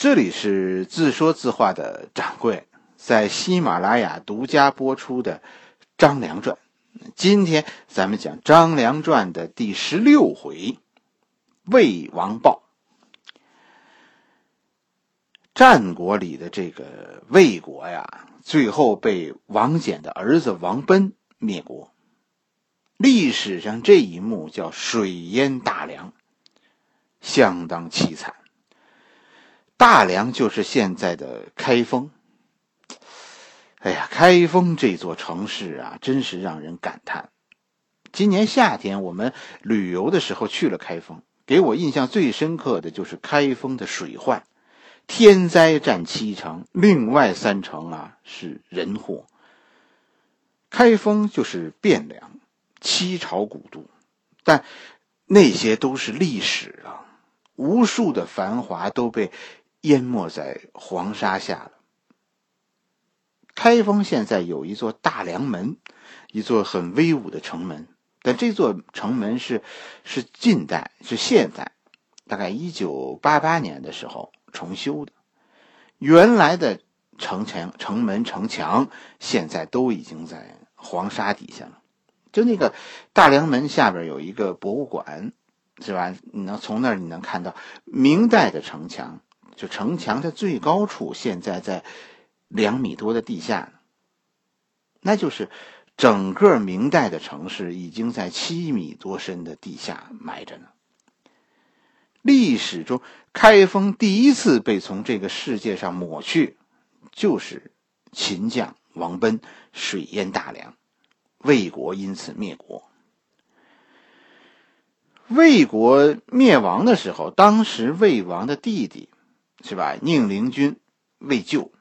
这里是自说自话的掌柜在喜马拉雅独家播出的《张良传》。今天咱们讲《张良传》的第十六回“魏王豹”。战国里的这个魏国呀，最后被王翦的儿子王贲灭国。历史上这一幕叫“水淹大梁”，相当凄惨。大梁就是现在的开封。哎呀，开封这座城市啊，真是让人感叹。今年夏天我们旅游的时候去了开封，给我印象最深刻的就是开封的水患，天灾占七成，另外三成啊是人祸。开封就是汴梁，七朝古都，但那些都是历史了，无数的繁华都被。淹没在黄沙下了。开封现在有一座大梁门，一座很威武的城门，但这座城门是是近代，是现代，大概一九八八年的时候重修的。原来的城墙、城门、城墙现在都已经在黄沙底下了。就那个大梁门下边有一个博物馆，是吧？你能从那儿你能看到明代的城墙。就城墙的最高处，现在在两米多的地下，那就是整个明代的城市已经在七米多深的地下埋着呢。历史中，开封第一次被从这个世界上抹去，就是秦将王贲水淹大梁，魏国因此灭国。魏国灭亡的时候，当时魏王的弟弟。是吧？宁陵君魏咎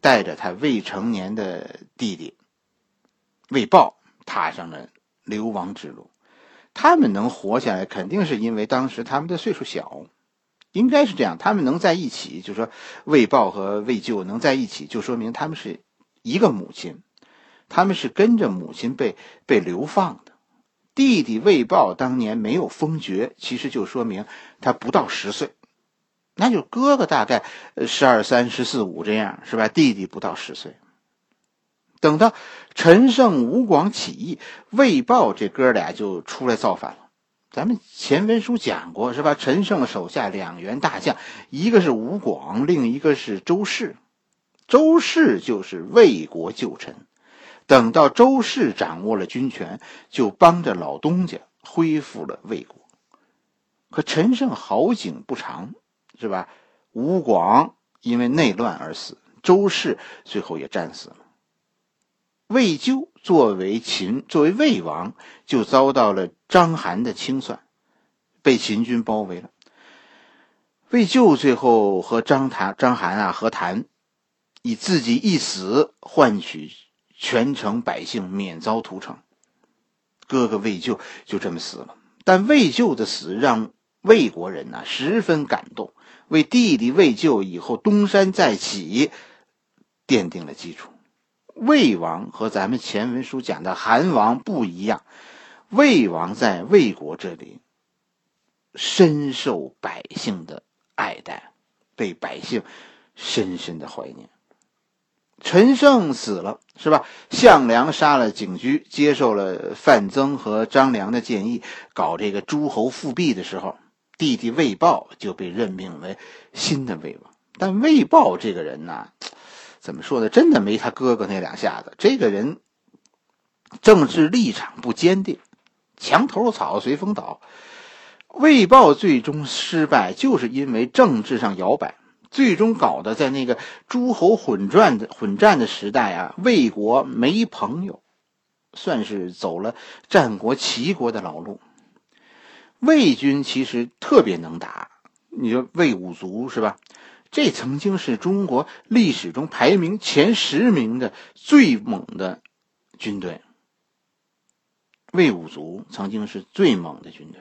带着他未成年的弟弟魏豹踏上了流亡之路。他们能活下来，肯定是因为当时他们的岁数小，应该是这样。他们能在一起，就说魏豹和魏咎能在一起，就说明他们是一个母亲，他们是跟着母亲被被流放的。弟弟魏豹当年没有封爵，其实就说明他不到十岁。那就哥哥大概十二三、十四五这样是吧？弟弟不到十岁。等到陈胜、吴广起义，魏豹这哥俩就出来造反了。咱们前文书讲过是吧？陈胜手下两员大将，一个是吴广，另一个是周氏。周氏就是魏国旧臣。等到周氏掌握了军权，就帮着老东家恢复了魏国。可陈胜好景不长。是吧？吴广因为内乱而死，周氏最后也战死了。魏咎作为秦作为魏王，就遭到了章邯的清算，被秦军包围了。魏咎最后和章谈章邯啊和谈，以自己一死换取全城百姓免遭屠城。哥哥魏咎就这么死了，但魏咎的死让魏国人呢十分感动。为弟弟魏咎以后东山再起奠定了基础。魏王和咱们前文书讲的韩王不一样，魏王在魏国这里深受百姓的爱戴，被百姓深深的怀念。陈胜死了，是吧？项梁杀了景驹，接受了范增和张良的建议，搞这个诸侯复辟的时候。弟弟魏豹就被任命为新的魏王，但魏豹这个人呢，怎么说呢？真的没他哥哥那两下子。这个人政治立场不坚定，墙头草随风倒。魏豹最终失败，就是因为政治上摇摆，最终搞得在那个诸侯混战的混战的时代啊，魏国没朋友，算是走了战国齐国的老路。魏军其实特别能打，你说魏武卒是吧？这曾经是中国历史中排名前十名的最猛的军队。魏武卒曾经是最猛的军队，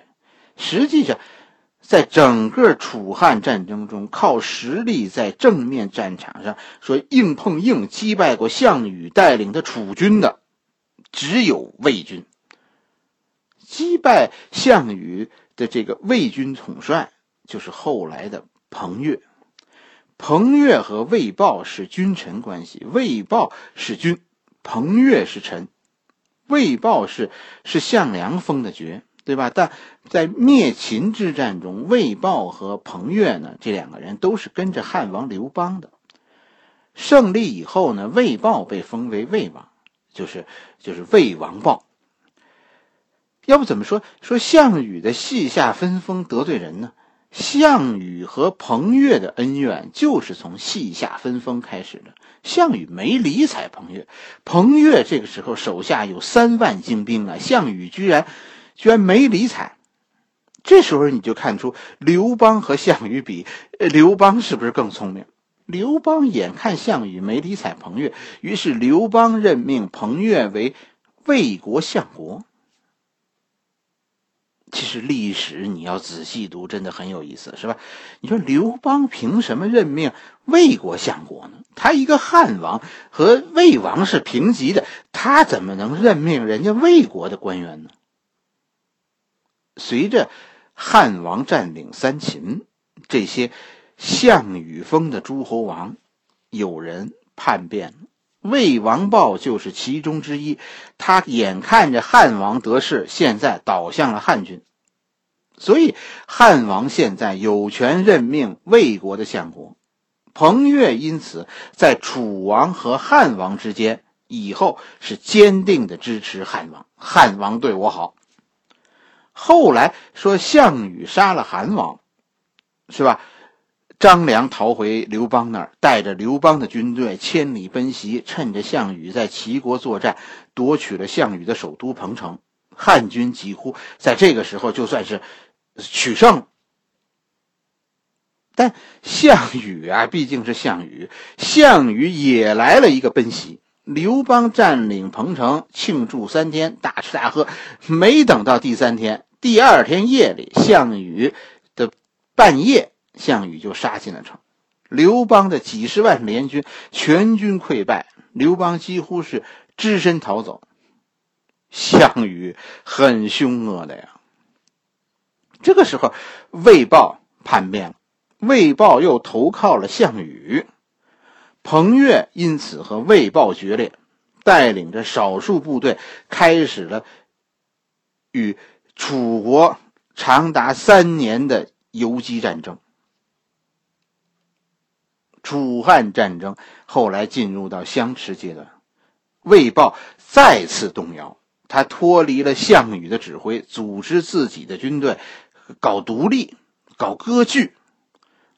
实际上，在整个楚汉战争中，靠实力在正面战场上说硬碰硬击败过项羽带领的楚军的，只有魏军。击败项羽的这个魏军统帅就是后来的彭越。彭越和魏豹是君臣关系，魏豹是君，彭越是臣，魏豹是是项梁封的爵，对吧？但在灭秦之战中，魏豹和彭越呢，这两个人都是跟着汉王刘邦的。胜利以后呢，魏豹被封为魏王，就是就是魏王豹。要不怎么说说项羽的系下分封得罪人呢？项羽和彭越的恩怨就是从系下分封开始的。项羽没理睬彭越，彭越这个时候手下有三万精兵啊，项羽居然居然没理睬。这时候你就看出刘邦和项羽比，刘邦是不是更聪明？刘邦眼看项羽没理睬彭越，于是刘邦任命彭越为魏国相国。其实历史你要仔细读，真的很有意思，是吧？你说刘邦凭什么任命魏国相国呢？他一个汉王和魏王是平级的，他怎么能任命人家魏国的官员呢？随着汉王占领三秦，这些项羽封的诸侯王，有人叛变，魏王豹就是其中之一。他眼看着汉王得势，现在倒向了汉军，所以汉王现在有权任命魏国的相国。彭越因此在楚王和汉王之间，以后是坚定的支持汉王。汉王对我好。后来说项羽杀了韩王，是吧？张良逃回刘邦那儿，带着刘邦的军队千里奔袭，趁着项羽在齐国作战，夺取了项羽的首都彭城。汉军几乎在这个时候就算是取胜。但项羽啊，毕竟是项羽，项羽也来了一个奔袭。刘邦占领彭城，庆祝三天，大吃大喝。没等到第三天，第二天夜里，项羽的半夜。项羽就杀进了城，刘邦的几十万联军全军溃败，刘邦几乎是只身逃走。项羽很凶恶的呀。这个时候，魏豹叛变了，魏豹又投靠了项羽，彭越因此和魏豹决裂，带领着少数部队开始了与楚国长达三年的游击战争。楚汉战争后来进入到相持阶段，魏豹再次动摇，他脱离了项羽的指挥，组织自己的军队，搞独立，搞割据。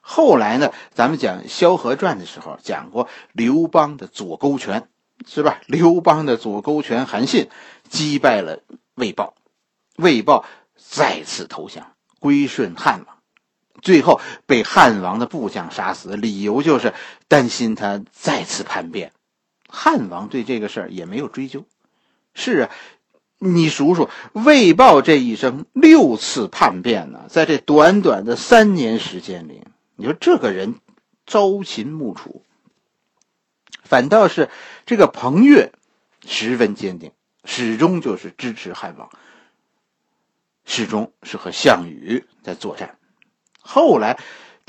后来呢，咱们讲《萧何传》的时候讲过刘邦的左勾拳，是吧？刘邦的左勾拳韩信击败了魏豹，魏豹再次投降，归顺汉王。最后被汉王的部将杀死，理由就是担心他再次叛变。汉王对这个事儿也没有追究。是啊，你数数魏豹这一生六次叛变呢，在这短短的三年时间里，你说这个人朝秦暮楚，反倒是这个彭越十分坚定，始终就是支持汉王，始终是和项羽在作战。后来，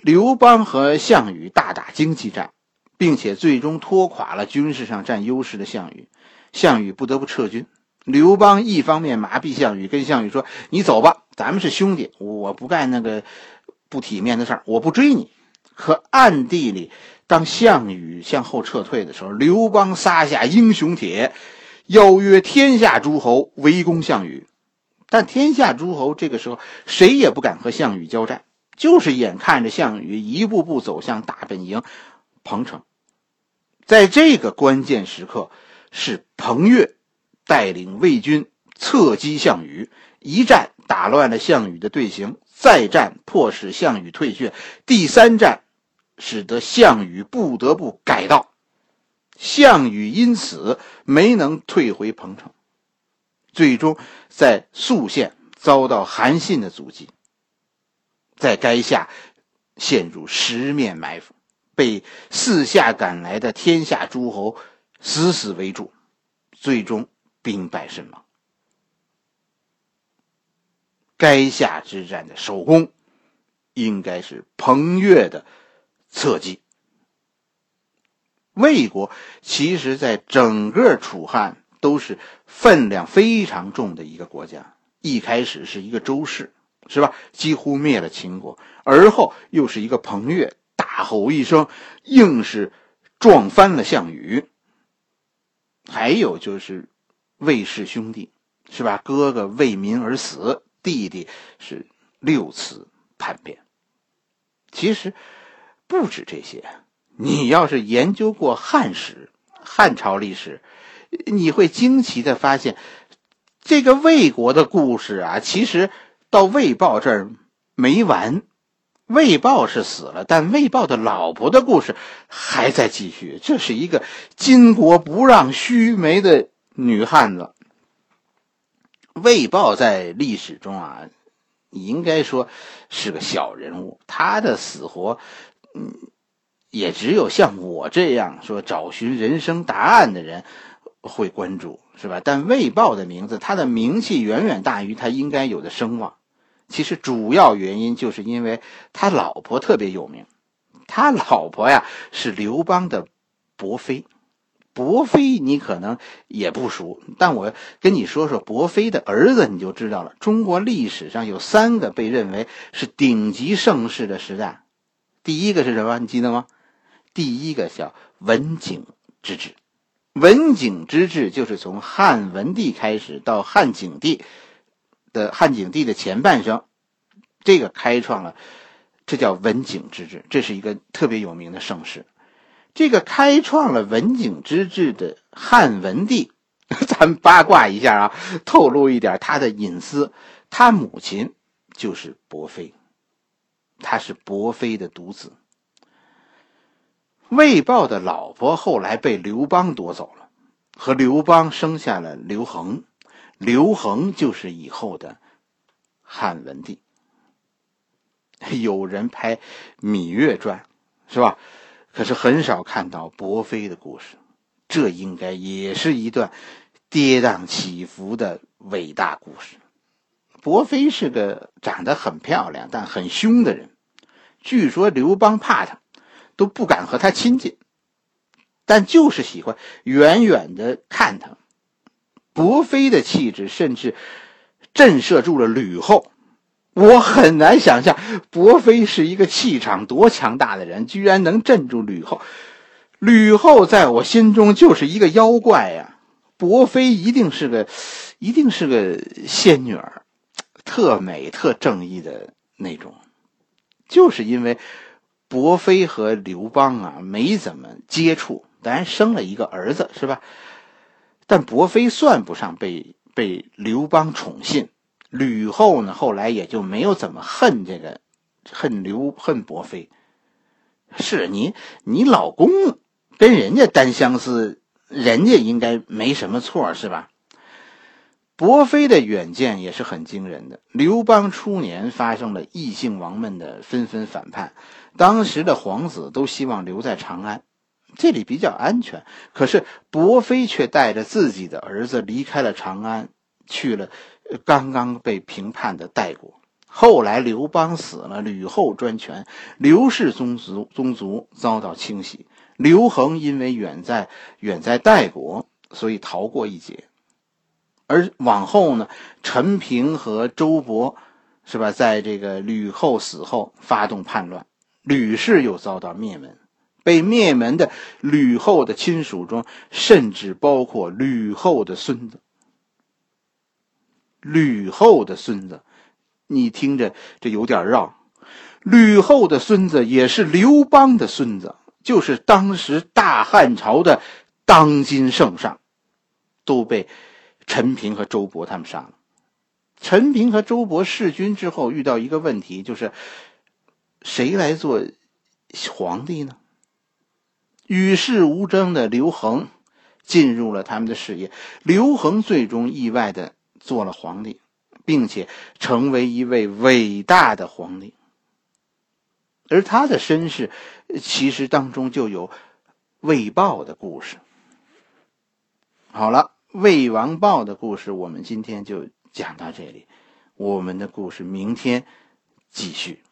刘邦和项羽大打经济战，并且最终拖垮了军事上占优势的项羽，项羽不得不撤军。刘邦一方面麻痹项羽，跟项羽说：“你走吧，咱们是兄弟，我不干那个不体面的事儿，我不追你。”可暗地里，当项羽向后撤退的时候，刘邦撒下英雄帖，邀约天下诸侯围攻项羽。但天下诸侯这个时候谁也不敢和项羽交战。就是眼看着项羽一步步走向大本营彭城，在这个关键时刻，是彭越带领魏军侧击项羽，一战打乱了项羽的队形，再战迫使项羽退却，第三战使得项羽不得不改道，项羽因此没能退回彭城，最终在宿县遭到韩信的阻击。在垓下陷入十面埋伏，被四下赶来的天下诸侯死死围住，最终兵败身亡。垓下之战的首功，应该是彭越的侧击。魏国其实在整个楚汉都是分量非常重的一个国家。一开始是一个周氏，是吧？几乎灭了秦国，而后又是一个彭越，大吼一声，硬是撞翻了项羽。还有就是魏氏兄弟，是吧？哥哥为民而死，弟弟是六次叛变。其实不止这些，你要是研究过汉史、汉朝历史，你会惊奇的发现，这个魏国的故事啊，其实到魏豹这儿没完。魏豹是死了，但魏豹的老婆的故事还在继续。这是一个巾帼不让须眉的女汉子。魏豹在历史中啊，应该说是个小人物。他的死活，嗯，也只有像我这样说找寻人生答案的人会关注，是吧？但魏豹的名字，他的名气远远大于他应该有的声望。其实主要原因就是因为他老婆特别有名，他老婆呀是刘邦的伯妃。伯妃你可能也不熟，但我跟你说说伯妃的儿子，你就知道了。中国历史上有三个被认为是顶级盛世的时代，第一个是什么？你记得吗？第一个叫文景之治。文景之治就是从汉文帝开始到汉景帝。的汉景帝的前半生，这个开创了，这叫文景之治，这是一个特别有名的盛世。这个开创了文景之治的汉文帝，咱们八卦一下啊，透露一点他的隐私。他母亲就是伯妃，他是伯妃的独子。魏豹的老婆后来被刘邦夺走了，和刘邦生下了刘恒。刘恒就是以后的汉文帝。有人拍《芈月传》，是吧？可是很少看到伯妃的故事。这应该也是一段跌宕起伏的伟大故事。伯妃是个长得很漂亮但很凶的人，据说刘邦怕她，都不敢和他亲近，但就是喜欢远远的看他。伯妃的气质甚至震慑住了吕后，我很难想象伯妃是一个气场多强大的人，居然能镇住吕后。吕后在我心中就是一个妖怪呀，伯妃一定是个，一定是个仙女儿，特美、特正义的那种。就是因为伯妃和刘邦啊没怎么接触，当然生了一个儿子，是吧？但伯妃算不上被被刘邦宠信，吕后呢后来也就没有怎么恨这个，恨刘恨伯妃。是你你老公跟人家单相思，人家应该没什么错是吧？伯妃的远见也是很惊人的。刘邦初年发生了异姓王们的纷纷反叛，当时的皇子都希望留在长安。这里比较安全，可是伯妃却带着自己的儿子离开了长安，去了刚刚被平叛的代国。后来刘邦死了，吕后专权，刘氏宗族宗族遭到清洗。刘恒因为远在远在代国，所以逃过一劫。而往后呢，陈平和周勃，是吧？在这个吕后死后发动叛乱，吕氏又遭到灭门。被灭门的吕后的亲属中，甚至包括吕后的孙子。吕后的孙子，你听着，这有点绕。吕后的孙子也是刘邦的孙子，就是当时大汉朝的当今圣上，都被陈平和周勃他们杀了。陈平和周勃弑君之后，遇到一个问题，就是谁来做皇帝呢？与世无争的刘恒进入了他们的视野。刘恒最终意外的做了皇帝，并且成为一位伟大的皇帝。而他的身世，其实当中就有魏豹的故事。好了，魏王豹的故事，我们今天就讲到这里。我们的故事明天继续。